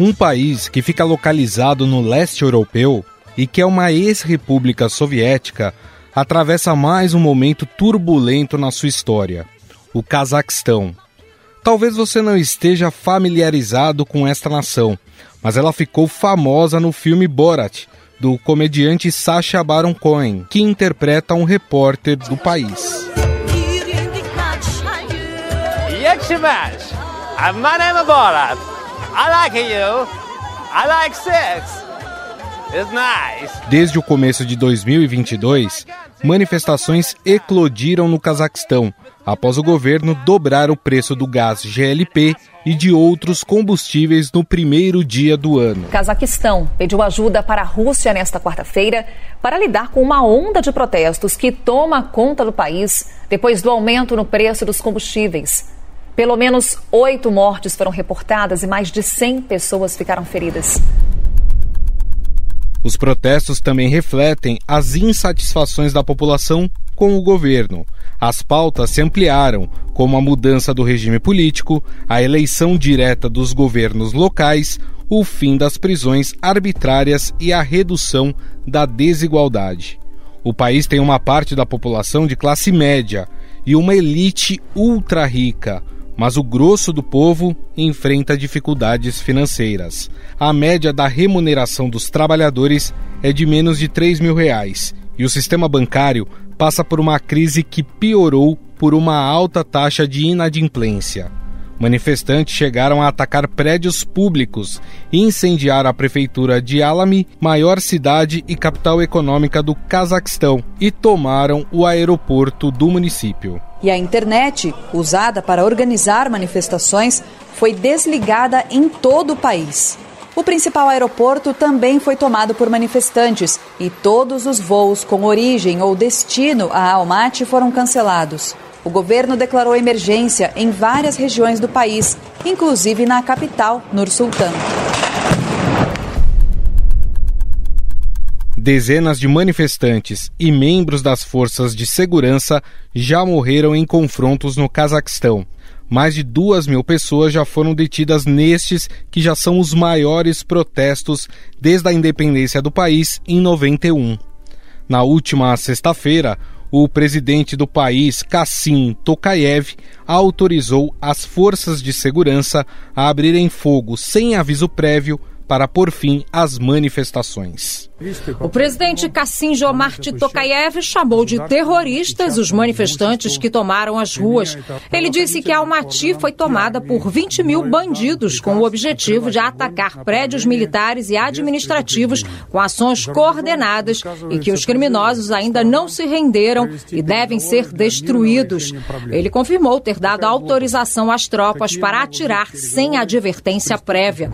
Um país que fica localizado no leste europeu e que é uma ex-república soviética atravessa mais um momento turbulento na sua história: o Cazaquistão. Talvez você não esteja familiarizado com esta nação, mas ela ficou famosa no filme Borat, do comediante Sacha Baron Cohen, que interpreta um repórter do país. My name is Borat. I like you. I like sex. It's nice. Desde o começo de 2022, manifestações eclodiram no Cazaquistão após o governo dobrar o preço do gás GLP e de outros combustíveis no primeiro dia do ano. Cazaquistão pediu ajuda para a Rússia nesta quarta-feira para lidar com uma onda de protestos que toma conta do país depois do aumento no preço dos combustíveis. Pelo menos oito mortes foram reportadas e mais de 100 pessoas ficaram feridas. Os protestos também refletem as insatisfações da população com o governo. As pautas se ampliaram, como a mudança do regime político, a eleição direta dos governos locais, o fim das prisões arbitrárias e a redução da desigualdade. O país tem uma parte da população de classe média e uma elite ultra rica, mas o grosso do povo enfrenta dificuldades financeiras. A média da remuneração dos trabalhadores é de menos de 3 mil reais e o sistema bancário passa por uma crise que piorou por uma alta taxa de inadimplência. Manifestantes chegaram a atacar prédios públicos e incendiar a prefeitura de Alamy, maior cidade e capital econômica do Cazaquistão, e tomaram o aeroporto do município. E a internet, usada para organizar manifestações, foi desligada em todo o país. O principal aeroporto também foi tomado por manifestantes e todos os voos com origem ou destino a Almaty foram cancelados. O governo declarou emergência em várias regiões do país, inclusive na capital, Nur Sultan. Dezenas de manifestantes e membros das forças de segurança já morreram em confrontos no Cazaquistão. Mais de duas mil pessoas já foram detidas nestes que já são os maiores protestos desde a independência do país em 91. Na última sexta-feira, o presidente do país, Kassim Tokayev, autorizou as forças de segurança a abrirem fogo sem aviso prévio para pôr fim às manifestações. O presidente Kassim Jomart Tokayev chamou de terroristas os manifestantes que tomaram as ruas. Ele disse que Almaty foi tomada por 20 mil bandidos com o objetivo de atacar prédios militares e administrativos com ações coordenadas e que os criminosos ainda não se renderam e devem ser destruídos. Ele confirmou ter dado autorização às tropas para atirar sem advertência prévia.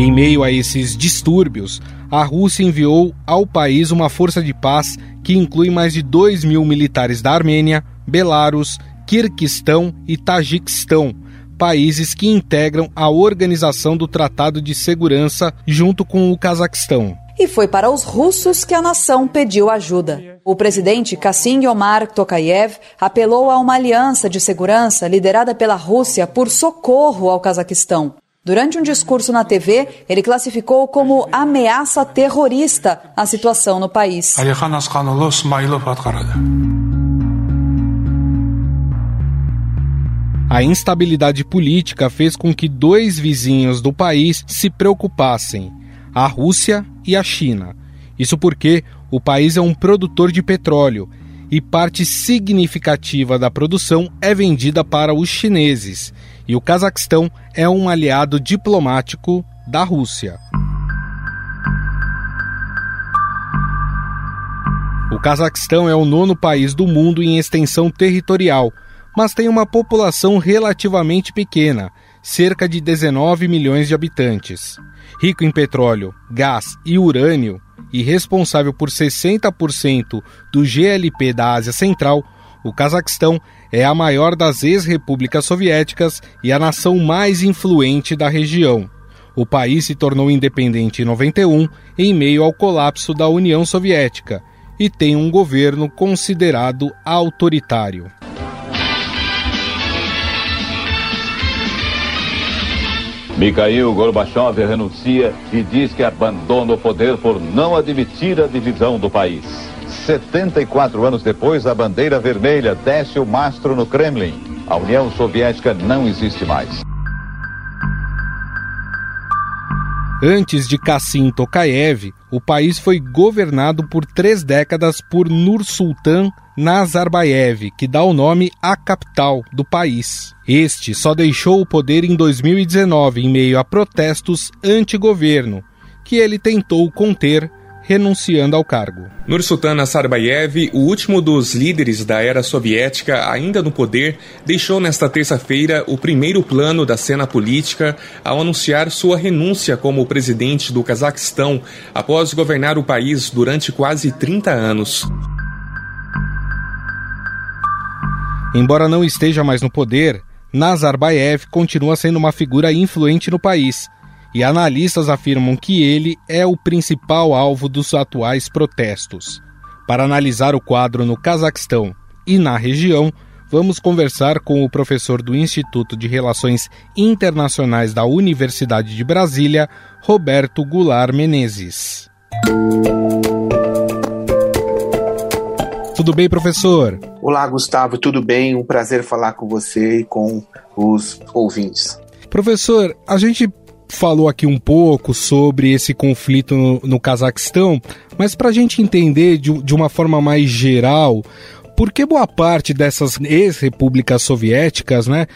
Em meio a esses distúrbios, a Rússia enviou ao país uma força de paz que inclui mais de 2 mil militares da Armênia, Belarus, Quirguistão e Tajiquistão, países que integram a organização do Tratado de Segurança junto com o Cazaquistão. E foi para os russos que a nação pediu ajuda. O presidente Kassim Omar Tokayev apelou a uma aliança de segurança liderada pela Rússia por socorro ao Cazaquistão. Durante um discurso na TV, ele classificou como ameaça terrorista a situação no país. A instabilidade política fez com que dois vizinhos do país se preocupassem: a Rússia e a China. Isso porque o país é um produtor de petróleo e parte significativa da produção é vendida para os chineses e o Cazaquistão é um aliado diplomático da Rússia. O Cazaquistão é o nono país do mundo em extensão territorial, mas tem uma população relativamente pequena, cerca de 19 milhões de habitantes. Rico em petróleo, gás e urânio e responsável por 60% do GLP da Ásia Central, o Cazaquistão é a maior das ex-repúblicas soviéticas e a nação mais influente da região. O país se tornou independente em 91, em meio ao colapso da União Soviética, e tem um governo considerado autoritário. Mikhail Gorbachev renuncia e diz que abandona o poder por não admitir a divisão do país. 74 anos depois, a bandeira vermelha desce o mastro no Kremlin. A União Soviética não existe mais. Antes de Kassim Tokayev, o país foi governado por três décadas por Nur-Sultan Nazarbayev, que dá o nome à capital do país. Este só deixou o poder em 2019 em meio a protestos anti-governo, que ele tentou conter renunciando ao cargo. Nursultan Nazarbayev, o último dos líderes da era soviética ainda no poder, deixou nesta terça-feira o primeiro plano da cena política ao anunciar sua renúncia como presidente do Cazaquistão após governar o país durante quase 30 anos. Embora não esteja mais no poder, Nazarbayev continua sendo uma figura influente no país e analistas afirmam que ele é o principal alvo dos atuais protestos. Para analisar o quadro no Cazaquistão e na região, vamos conversar com o professor do Instituto de Relações Internacionais da Universidade de Brasília, Roberto Goulart Menezes. Tudo bem, professor? Olá, Gustavo, tudo bem? Um prazer falar com você e com os ouvintes. Professor, a gente falou aqui um pouco sobre esse conflito no, no Cazaquistão, mas para a gente entender de, de uma forma mais geral, por que boa parte dessas ex-repúblicas soviéticas né,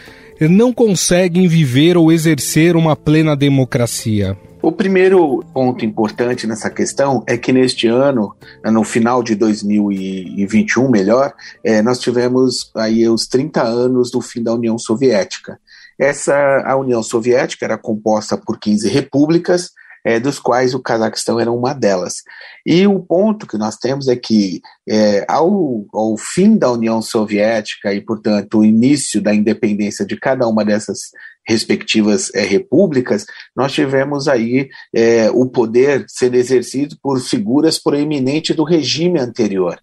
não conseguem viver ou exercer uma plena democracia? O primeiro ponto importante nessa questão é que neste ano, no final de 2021, melhor, é, nós tivemos aí os 30 anos do fim da União Soviética. Essa, a União Soviética era composta por 15 repúblicas, é, dos quais o Cazaquistão era uma delas. E o ponto que nós temos é que, é, ao, ao fim da União Soviética e, portanto, o início da independência de cada uma dessas respectivas é, repúblicas, nós tivemos aí é, o poder sendo exercido por figuras proeminentes do regime anterior.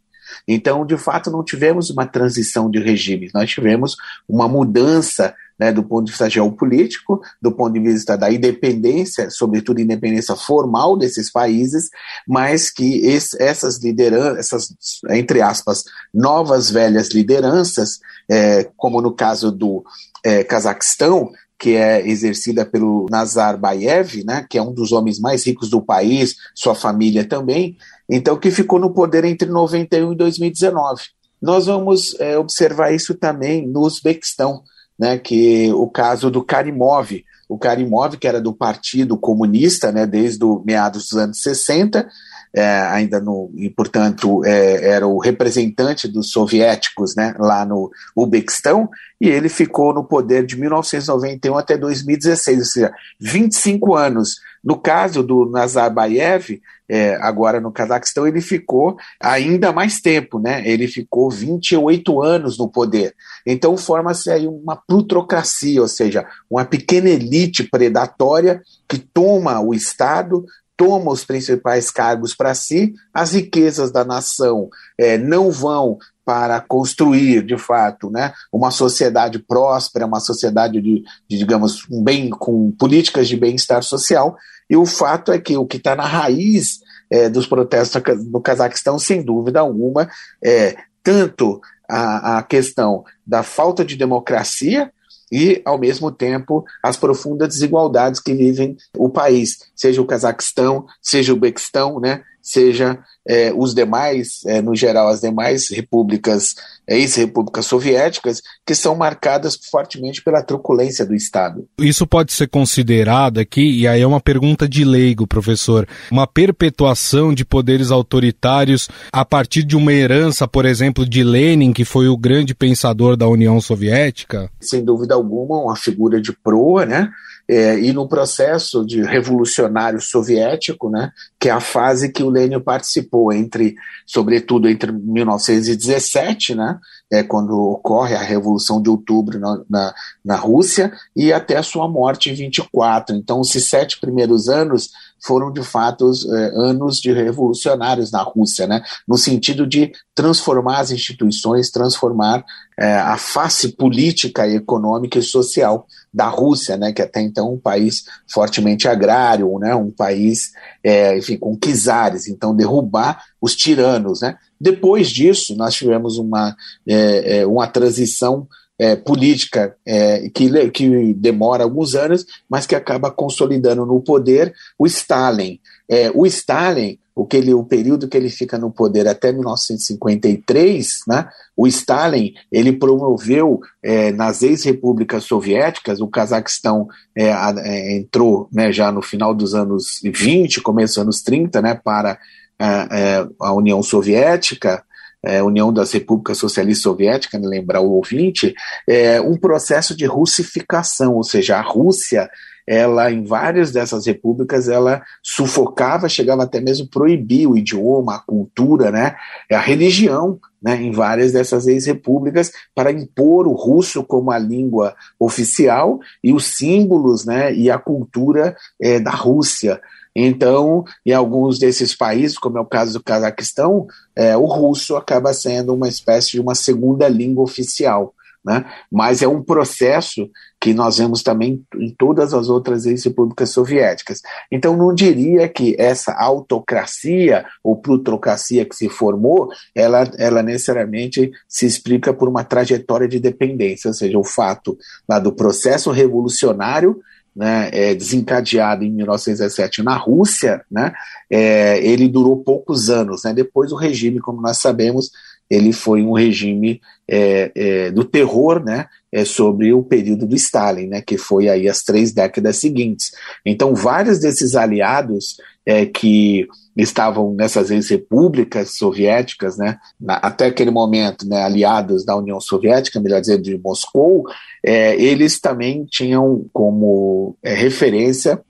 Então, de fato, não tivemos uma transição de regime, nós tivemos uma mudança né, do ponto de vista geopolítico, do ponto de vista da independência, sobretudo independência formal desses países, mas que esse, essas lideranças, essas, entre aspas, novas velhas lideranças, é, como no caso do é, Cazaquistão, que é exercida pelo Nazarbayev, né, que é um dos homens mais ricos do país, sua família também, então que ficou no poder entre 91 e 2019. Nós vamos é, observar isso também no Uzbequistão, né, que o caso do Karimov, o Karimov, que era do Partido Comunista, né, desde o meados dos anos 60, é, ainda no, e portanto é, era o representante dos soviéticos né, lá no Uzbequistão, e ele ficou no poder de 1991 até 2016, ou seja, 25 anos. No caso do Nazarbayev, é, agora no Cazaquistão, ele ficou ainda mais tempo, né? Ele ficou 28 anos no poder. Então forma-se aí uma plutocracia, ou seja, uma pequena elite predatória que toma o Estado, toma os principais cargos para si, as riquezas da nação é, não vão para construir, de fato, né, uma sociedade próspera, uma sociedade de, de, digamos, um bem com políticas de bem-estar social. E o fato é que o que está na raiz é, dos protestos no Cazaquistão, sem dúvida alguma, é tanto a, a questão da falta de democracia, e, ao mesmo tempo, as profundas desigualdades que vivem o país, seja o Cazaquistão, seja o Bequistão, né, seja é, os demais, é, no geral, as demais repúblicas, é, ex-repúblicas soviéticas, que são marcadas fortemente pela truculência do Estado. Isso pode ser considerado aqui, e aí é uma pergunta de leigo, professor, uma perpetuação de poderes autoritários a partir de uma herança, por exemplo, de Lenin, que foi o grande pensador da União Soviética? Sem dúvida alguma, uma figura de proa, né? É, e no processo de revolucionário soviético, né, que é a fase que o Lênin participou entre, sobretudo entre 1917, né, é quando ocorre a Revolução de Outubro na, na, na Rússia, e até a sua morte em 24. Então, esses sete primeiros anos foram de fato eh, anos de revolucionários na Rússia, né? no sentido de transformar as instituições, transformar eh, a face política, econômica e social da Rússia, né? que até então é um país fortemente agrário, né? um país, eh, enfim, com czares, então derrubar os tiranos. Né? Depois disso, nós tivemos uma, uma transição é, política é, que, que demora alguns anos, mas que acaba consolidando no poder o Stalin. É, o Stalin, o, que ele, o período que ele fica no poder até 1953, né, o Stalin ele promoveu é, nas ex-repúblicas soviéticas, o Cazaquistão é, é, entrou né, já no final dos anos 20, começo dos anos 30, né, para a, a União Soviética, é, União das Repúblicas Socialistas Soviéticas, né, lembrar o ouvinte, é um processo de russificação, ou seja, a Rússia ela em várias dessas repúblicas ela sufocava, chegava até mesmo proibir o idioma, a cultura, né, a religião, né, em várias dessas ex-repúblicas para impor o russo como a língua oficial e os símbolos, né, e a cultura é, da Rússia. Então, em alguns desses países, como é o caso do Cazaquistão, é, o russo acaba sendo uma espécie de uma segunda língua oficial. Né? Mas é um processo que nós vemos também em todas as outras ex-repúblicas soviéticas. Então, não diria que essa autocracia ou plutocracia que se formou, ela, ela necessariamente se explica por uma trajetória de dependência, ou seja, o fato lá do processo revolucionário né, é, desencadeado em 1917 na Rússia, né, é, ele durou poucos anos. Né, depois o regime, como nós sabemos, ele foi um regime é, é, do terror, né, é, sobre o período do Stalin, né, que foi aí as três décadas seguintes. Então, vários desses aliados é, que estavam nessas ex-repúblicas soviéticas, né, na, até aquele momento, né, aliados da União Soviética, melhor dizer, de Moscou, é, eles também tinham como é, referência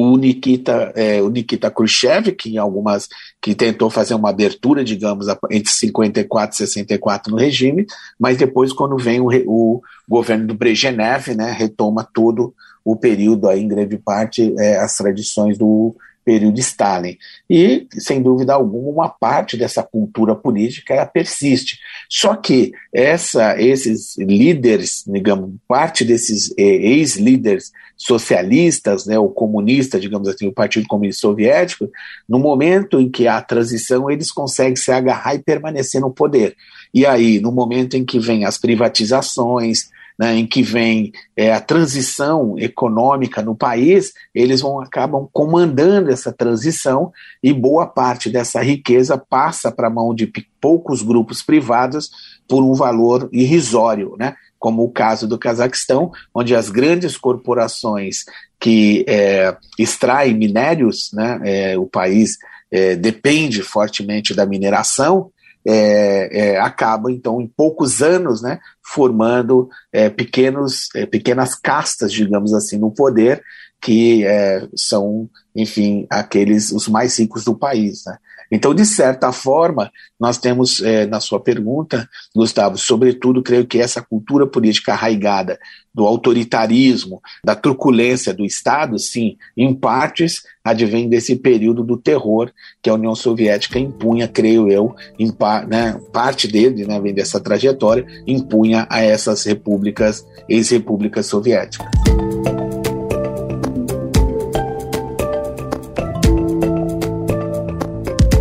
o Nikita, é, o Nikita Khrushchev, que em algumas que tentou fazer uma abertura, digamos, entre 54 e 64 no regime, mas depois quando vem o, o governo do Brezhnev, né, retoma todo o período aí em grande parte é, as tradições do período Stalin. E, sem dúvida alguma, uma parte dessa cultura política ela persiste. Só que essa, esses líderes, digamos, parte desses eh, ex-líderes socialistas, né, ou comunistas, digamos assim, o Partido Comunista Soviético, no momento em que há a transição, eles conseguem se agarrar e permanecer no poder. E aí, no momento em que vem as privatizações, né, em que vem é, a transição econômica no país, eles vão acabam comandando essa transição e boa parte dessa riqueza passa para a mão de poucos grupos privados por um valor irrisório, né? como o caso do Cazaquistão, onde as grandes corporações que é, extraem minérios, né, é, o país é, depende fortemente da mineração, é, é, acaba, então, em poucos anos, né, formando é, pequenos, é, pequenas castas, digamos assim, no poder, que é, são, enfim, aqueles os mais ricos do país. Né? Então, de certa forma, nós temos, é, na sua pergunta, Gustavo, sobretudo, creio que essa cultura política arraigada do autoritarismo, da truculência do Estado, sim, em partes, advém desse período do terror que a União Soviética impunha, creio eu, em né, parte dele, né, vem dessa trajetória, impunha a essas repúblicas, ex-repúblicas soviéticas.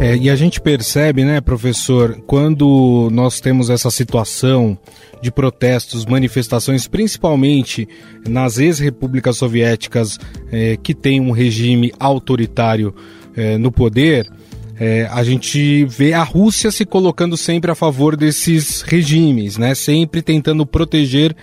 É, e a gente percebe, né, professor, quando nós temos essa situação de protestos, manifestações, principalmente nas ex-repúblicas soviéticas é, que tem um regime autoritário é, no poder, é, a gente vê a Rússia se colocando sempre a favor desses regimes, né? Sempre tentando proteger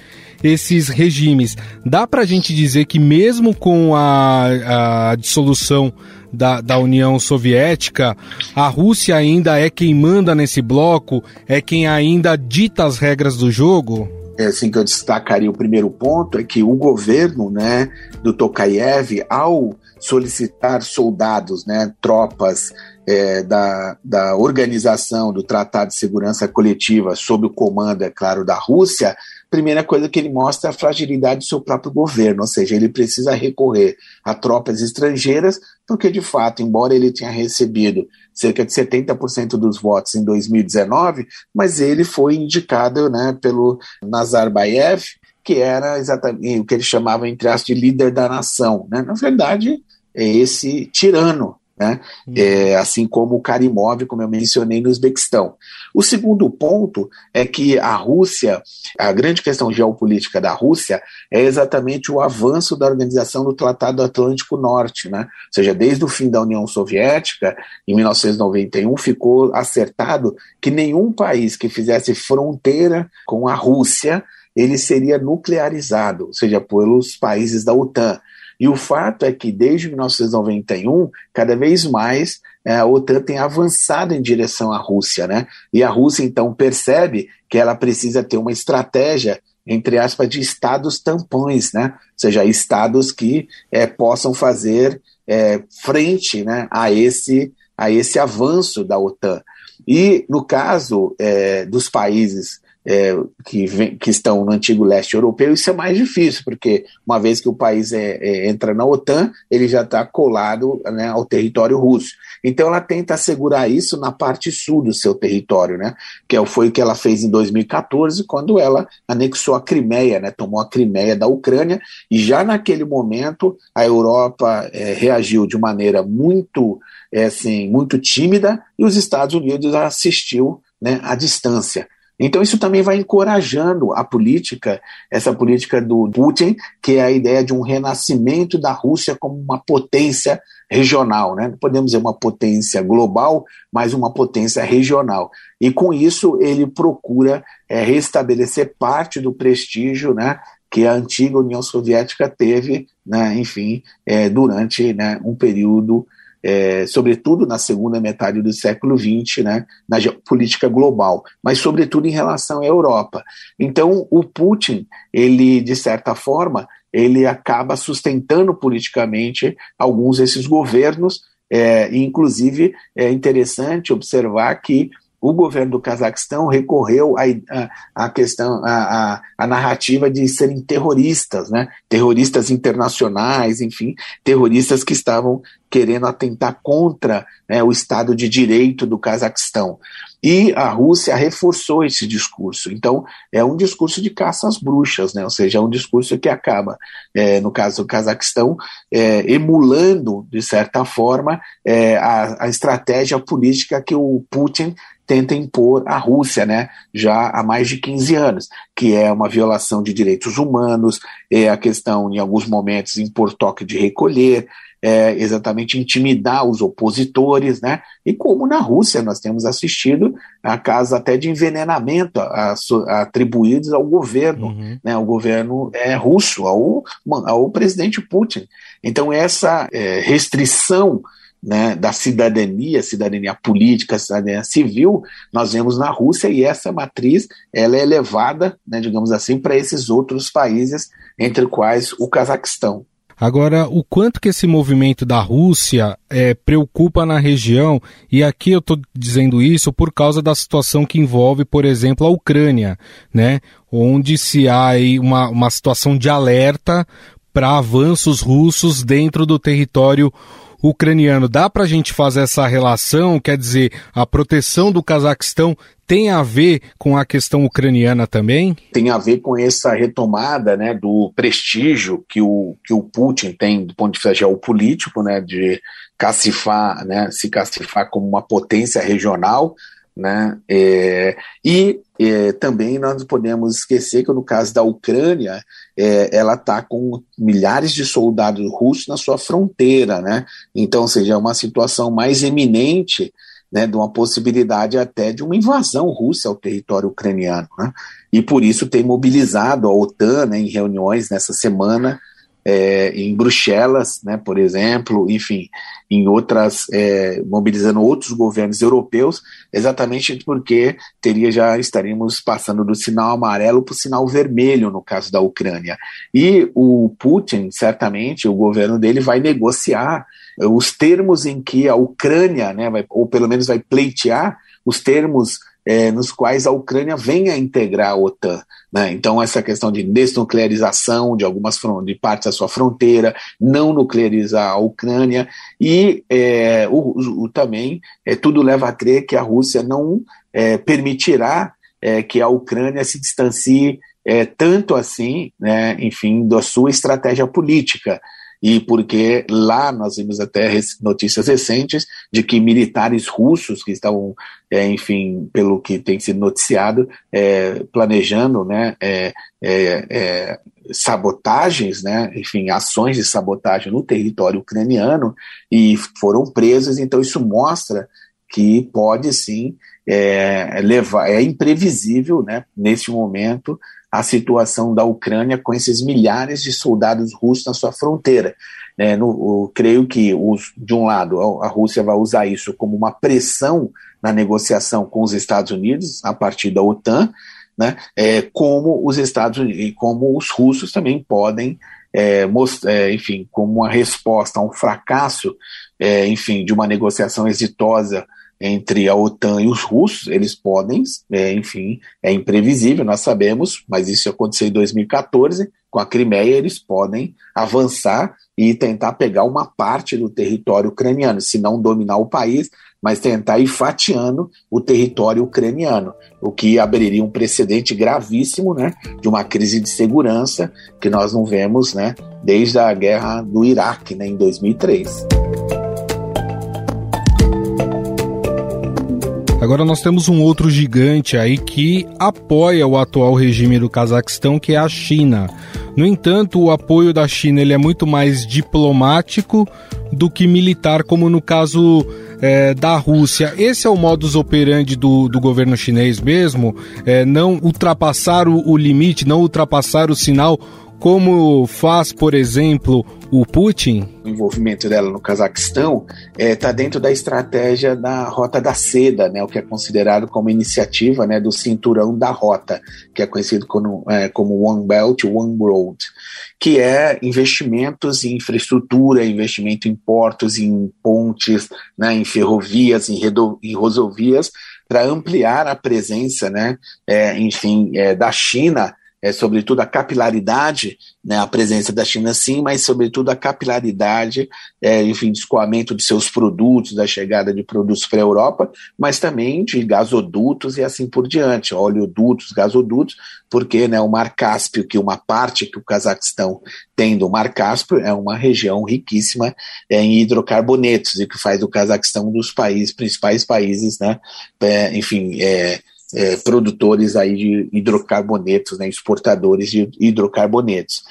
esses regimes. Dá para a gente dizer que mesmo com a, a dissolução da, da União Soviética, a Rússia ainda é quem manda nesse bloco, é quem ainda dita as regras do jogo? É assim que eu destacaria o primeiro ponto é que o governo, né, do Tokayev, ao solicitar soldados, né, tropas é, da, da organização do Tratado de Segurança Coletiva sob o comando, é claro, da Rússia, primeira coisa que ele mostra é a fragilidade do seu próprio governo, ou seja, ele precisa recorrer a tropas estrangeiras, porque de fato, embora ele tenha recebido cerca de 70% dos votos em 2019, mas ele foi indicado né, pelo Nazarbayev, que era exatamente o que ele chamava, entre aspas, de líder da nação. Né? Na verdade, é esse tirano né? Uhum. É, assim como o Karimov, como eu mencionei no Uzbequistão. O segundo ponto é que a Rússia, a grande questão geopolítica da Rússia é exatamente o avanço da organização do Tratado Atlântico Norte, né? ou seja, desde o fim da União Soviética, em 1991, ficou acertado que nenhum país que fizesse fronteira com a Rússia ele seria nuclearizado, ou seja, pelos países da OTAN. E o fato é que desde 1991, cada vez mais é, a OTAN tem avançado em direção à Rússia, né? E a Rússia então percebe que ela precisa ter uma estratégia entre aspas de estados tampões, né? Ou seja, estados que é, possam fazer é, frente, né, a esse a esse avanço da OTAN. E no caso é, dos países é, que, vem, que, estão no antigo leste europeu, isso é mais difícil, porque uma vez que o país é, é, entra na OTAN, ele já está colado né, ao território russo. Então ela tenta assegurar isso na parte sul do seu território, né, que é foi o que ela fez em 2014, quando ela anexou a Crimeia, né, tomou a Crimeia da Ucrânia, e já naquele momento a Europa é, reagiu de maneira muito, é, assim, muito tímida, e os Estados Unidos assistiu né, à distância. Então isso também vai encorajando a política, essa política do Putin, que é a ideia de um renascimento da Rússia como uma potência regional, né? Não podemos dizer uma potência global, mas uma potência regional. E com isso ele procura é, restabelecer parte do prestígio, né? que a antiga União Soviética teve, né, enfim, é, durante né, um período é, sobretudo na segunda metade do século XX, né, na política global, mas sobretudo em relação à Europa. Então, o Putin, ele de certa forma, ele acaba sustentando politicamente alguns desses governos. É, inclusive, é interessante observar que o governo do Cazaquistão recorreu à questão, à, narrativa de serem terroristas, né? terroristas internacionais, enfim, terroristas que estavam querendo atentar contra né, o Estado de Direito do Cazaquistão. E a Rússia reforçou esse discurso. Então, é um discurso de caça às bruxas, né? ou seja, é um discurso que acaba, é, no caso do Cazaquistão, é, emulando, de certa forma, é, a, a estratégia política que o Putin tenta impor à Rússia, né, já há mais de 15 anos, que é uma violação de direitos humanos, é a questão, em alguns momentos, impor toque de recolher, é exatamente intimidar os opositores, né, e como na Rússia nós temos assistido a casos até de envenenamento a, a, atribuídos ao governo, uhum. né, ao governo é, russo, ao, ao presidente Putin. Então essa é, restrição né, da cidadania, cidadania política, cidadania civil, nós vemos na Rússia e essa matriz ela é levada, né, digamos assim, para esses outros países, entre quais o Cazaquistão. Agora, o quanto que esse movimento da Rússia é, preocupa na região, e aqui eu estou dizendo isso por causa da situação que envolve, por exemplo, a Ucrânia, né? onde se há uma, uma situação de alerta para avanços russos dentro do território ucraniano. Dá para a gente fazer essa relação? Quer dizer, a proteção do Cazaquistão tem a ver com a questão ucraniana também? Tem a ver com essa retomada né, do prestígio que o, que o Putin tem do ponto de vista geopolítico, né, de cacifar, né, se cacifar como uma potência regional, né? É, e é, também nós não podemos esquecer que no caso da Ucrânia, é, ela está com milhares de soldados russos na sua fronteira, né? Então, seja, é uma situação mais eminente né, de uma possibilidade até de uma invasão russa ao território ucraniano. Né? E por isso tem mobilizado a OTAN né, em reuniões nessa semana é, em Bruxelas, né, por exemplo, enfim, em outras, é, mobilizando outros governos europeus, exatamente porque teria já estaríamos passando do sinal amarelo para o sinal vermelho no caso da Ucrânia. E o Putin, certamente, o governo dele vai negociar os termos em que a Ucrânia, né, vai, ou pelo menos vai pleitear os termos é, nos quais a Ucrânia venha a integrar a OTAN. Né? Então, essa questão de desnuclearização de algumas de partes da sua fronteira, não nuclearizar a Ucrânia, e é, o, o, também é, tudo leva a crer que a Rússia não é, permitirá é, que a Ucrânia se distancie é, tanto assim, né, enfim, da sua estratégia política e porque lá nós vimos até notícias recentes de que militares russos que estavam, é, enfim, pelo que tem sido noticiado, é, planejando, né, é, é, é sabotagens, né, enfim, ações de sabotagem no território ucraniano e foram presos. Então isso mostra que pode sim é, levar, é imprevisível, né, nesse momento a situação da Ucrânia com esses milhares de soldados russos na sua fronteira. É, no, creio que, os, de um lado, a, Rússia vai usar isso como uma pressão na negociação com os Estados Unidos, a partir da OTAN, né, é, como os Estados Unidos e como os russos também podem, é, é, enfim, como uma resposta a um fracasso, é, enfim, de uma negociação exitosa entre a OTAN e os russos, eles podem, é, enfim, é imprevisível, nós sabemos, mas isso aconteceu em 2014, com a Crimeia, eles podem avançar e tentar pegar uma parte do território ucraniano, se não dominar o país, mas tentar ir fatiando o território ucraniano, o que abriria um precedente gravíssimo, né, de uma crise de segurança que nós não vemos, né, desde a guerra do Iraque, né, em 2003. Agora nós temos um outro gigante aí que apoia o atual regime do Cazaquistão, que é a China. No entanto, o apoio da China ele é muito mais diplomático do que militar, como no caso é, da Rússia. Esse é o modus operandi do, do governo chinês mesmo? É, não ultrapassar o, o limite, não ultrapassar o sinal como faz, por exemplo, o Putin? O envolvimento dela no Cazaquistão está é, tá dentro da estratégia da Rota da Seda, né, o que é considerado como iniciativa né, do Cinturão da Rota, que é conhecido como, é, como One Belt, One Road, que é investimentos em infraestrutura, investimento em portos, em pontes, né, em ferrovias, em, em rodovias, para ampliar a presença, né, é, enfim, é, da China é, sobretudo a capilaridade, né, a presença da China sim, mas sobretudo a capilaridade, é, enfim, de escoamento de seus produtos, da chegada de produtos para a Europa, mas também de gasodutos e assim por diante, oleodutos, gasodutos, porque né, o Mar Cáspio, que uma parte que o Cazaquistão tem do Mar Cáspio, é uma região riquíssima é, em hidrocarbonetos, e que faz o Cazaquistão um dos países, principais países, né, é, enfim, é, produtores aí de hidrocarbonetos, né, exportadores de hidrocarbonetos.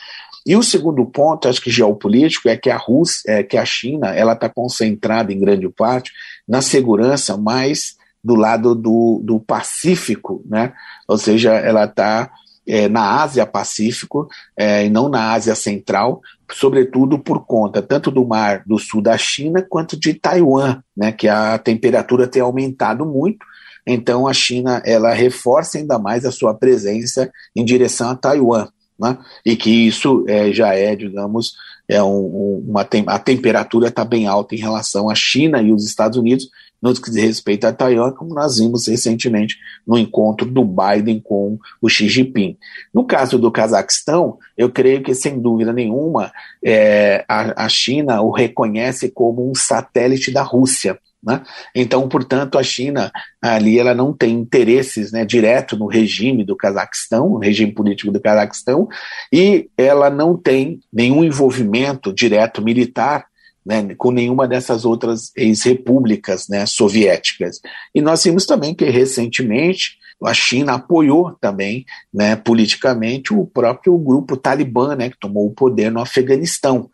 E o segundo ponto, acho que geopolítico, é que a Rússia, é que a China, ela está concentrada em grande parte na segurança mais do lado do, do Pacífico, né? Ou seja, ela está é, na Ásia Pacífico é, e não na Ásia Central, sobretudo por conta tanto do mar do sul da China quanto de Taiwan, né? Que a temperatura tem aumentado muito então a China ela reforça ainda mais a sua presença em direção a Taiwan, né? e que isso é, já é, digamos, é um, uma tem, a temperatura está bem alta em relação à China e os Estados Unidos no que diz respeito a Taiwan, como nós vimos recentemente no encontro do Biden com o Xi Jinping. No caso do Cazaquistão, eu creio que, sem dúvida nenhuma, é, a, a China o reconhece como um satélite da Rússia. Né? Então, portanto, a China ali ela não tem interesses né, direto no regime do Cazaquistão, no regime político do Cazaquistão, e ela não tem nenhum envolvimento direto militar né, com nenhuma dessas outras ex-repúblicas né, soviéticas. E nós vimos também que recentemente a China apoiou também né, politicamente o próprio grupo talibã, né, que tomou o poder no Afeganistão.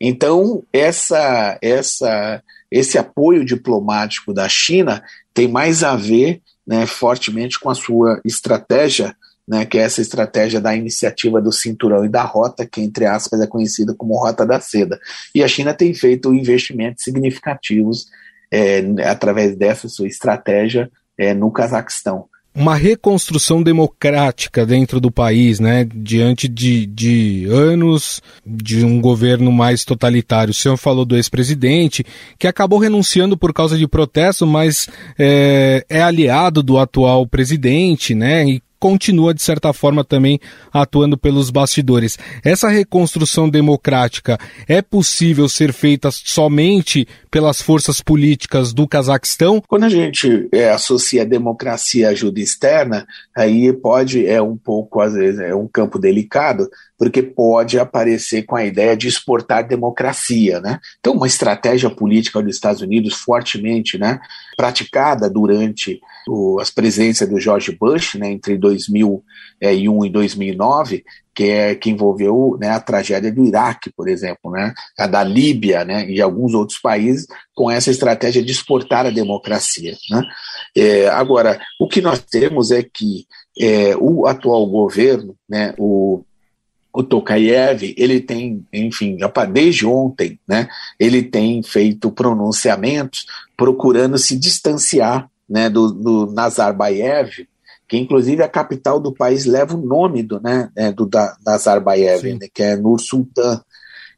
Então, essa, essa esse apoio diplomático da China tem mais a ver né, fortemente com a sua estratégia né, que é essa estratégia da iniciativa do cinturão e da rota, que entre aspas é conhecida como rota da seda. E a China tem feito investimentos significativos é, através dessa sua estratégia é, no Cazaquistão uma reconstrução democrática dentro do país, né, diante de, de anos de um governo mais totalitário. O senhor falou do ex-presidente, que acabou renunciando por causa de protesto, mas é, é aliado do atual presidente, né, e continua, de certa forma, também atuando pelos bastidores. Essa reconstrução democrática é possível ser feita somente pelas forças políticas do Cazaquistão? Quando a gente é, associa democracia à ajuda externa, aí pode, é um pouco, às vezes, é um campo delicado, porque pode aparecer com a ideia de exportar democracia, né? Então, uma estratégia política dos Estados Unidos fortemente, né, praticada durante o, as presenças do George Bush, né, entre 2001 e 2009, que é que envolveu né, a tragédia do Iraque, por exemplo, né, a da Líbia, né, e alguns outros países com essa estratégia de exportar a democracia, né? É, agora, o que nós temos é que é, o atual governo, né, o o Tokayev, ele tem, enfim, desde ontem, né, ele tem feito pronunciamentos procurando se distanciar né, do, do Nazarbayev, que inclusive a capital do país leva o nome do, né, é, do da, Nazarbayev, né, que é Nur Sultan.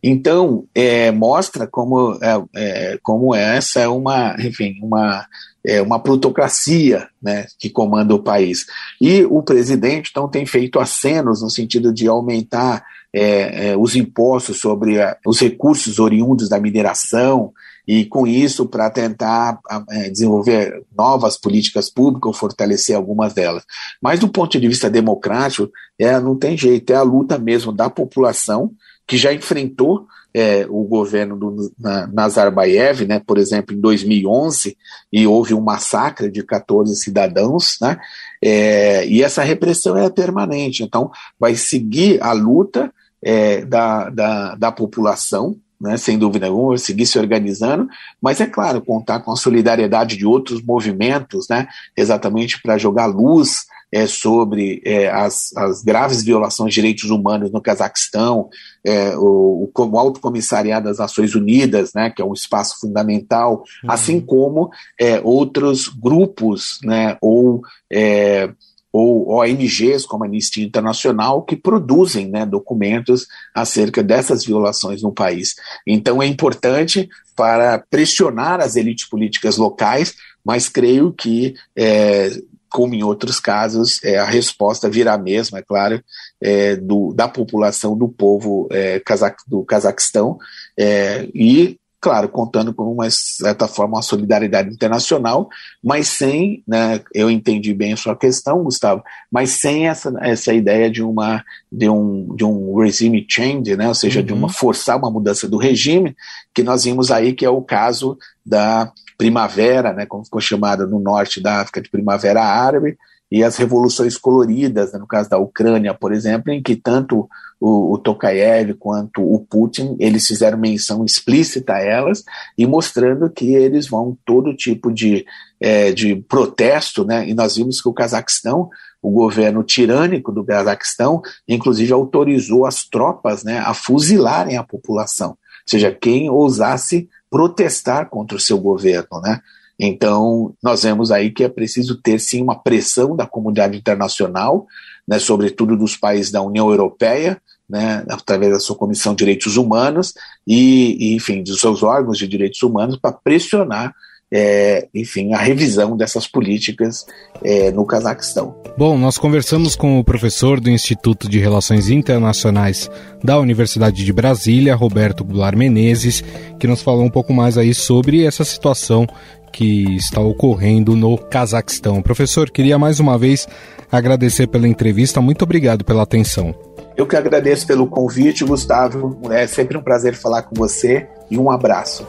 Então, é, mostra como, é, é, como essa é uma, enfim, uma é, uma plutocracia né, que comanda o país. E o presidente, então, tem feito acenos no sentido de aumentar é, é, os impostos sobre a, os recursos oriundos da mineração, e com isso para tentar é, desenvolver novas políticas públicas ou fortalecer algumas delas. Mas do ponto de vista democrático, é, não tem jeito, é a luta mesmo da população que já enfrentou é, o governo do Nazarbayev, né, por exemplo, em 2011, e houve um massacre de 14 cidadãos, né, é, e essa repressão é permanente. Então, vai seguir a luta é, da, da, da população, né, sem dúvida alguma, seguir se organizando, mas é claro, contar com a solidariedade de outros movimentos, né, exatamente para jogar luz é, sobre é, as, as, graves violações de direitos humanos no Cazaquistão, é, o, o, Alto Comissariado das Nações Unidas, né, que é um espaço fundamental, uhum. assim como é, outros grupos né, ou é, ou ONGs como a Anistia Internacional que produzem né, documentos acerca dessas violações no país. Então é importante para pressionar as elites políticas locais, mas creio que é, como em outros casos, é, a resposta virá a mesma, é claro, é, do, da população do povo é, do Cazaquistão, é, e, claro, contando com uma certa forma uma solidariedade internacional, mas sem, né, eu entendi bem a sua questão, Gustavo, mas sem essa, essa ideia de uma de um, de um regime change, né, ou seja, uhum. de uma forçar uma mudança do regime, que nós vimos aí que é o caso da primavera, né, como ficou chamada no norte da África de primavera árabe, e as revoluções coloridas, né, no caso da Ucrânia, por exemplo, em que tanto o, o Tokayev quanto o Putin, eles fizeram menção explícita a elas e mostrando que eles vão todo tipo de, é, de protesto, né, e nós vimos que o Cazaquistão, o governo tirânico do Cazaquistão, inclusive autorizou as tropas né, a fuzilarem a população, ou seja, quem ousasse protestar contra o seu governo, né? Então, nós vemos aí que é preciso ter sim uma pressão da comunidade internacional, né, sobretudo dos países da União Europeia, né, através da sua Comissão de Direitos Humanos e, e enfim, dos seus órgãos de direitos humanos para pressionar é, enfim, a revisão dessas políticas é, no Cazaquistão. Bom, nós conversamos com o professor do Instituto de Relações Internacionais da Universidade de Brasília, Roberto Goulart Menezes, que nos falou um pouco mais aí sobre essa situação que está ocorrendo no Cazaquistão. Professor, queria mais uma vez agradecer pela entrevista. Muito obrigado pela atenção. Eu que agradeço pelo convite, Gustavo. É sempre um prazer falar com você e um abraço.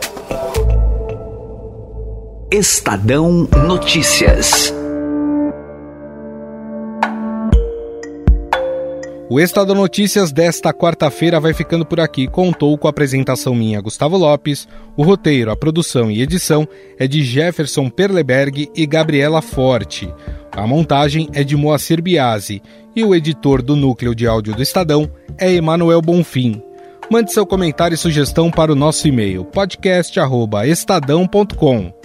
Estadão Notícias. O Estado Notícias desta quarta-feira vai ficando por aqui. Contou com a apresentação minha, Gustavo Lopes. O roteiro, a produção e edição é de Jefferson Perleberg e Gabriela Forte. A montagem é de Moacir Biasi e o editor do núcleo de áudio do Estadão é Emanuel Bonfim. Mande seu comentário e sugestão para o nosso e-mail podcast@estadão.com.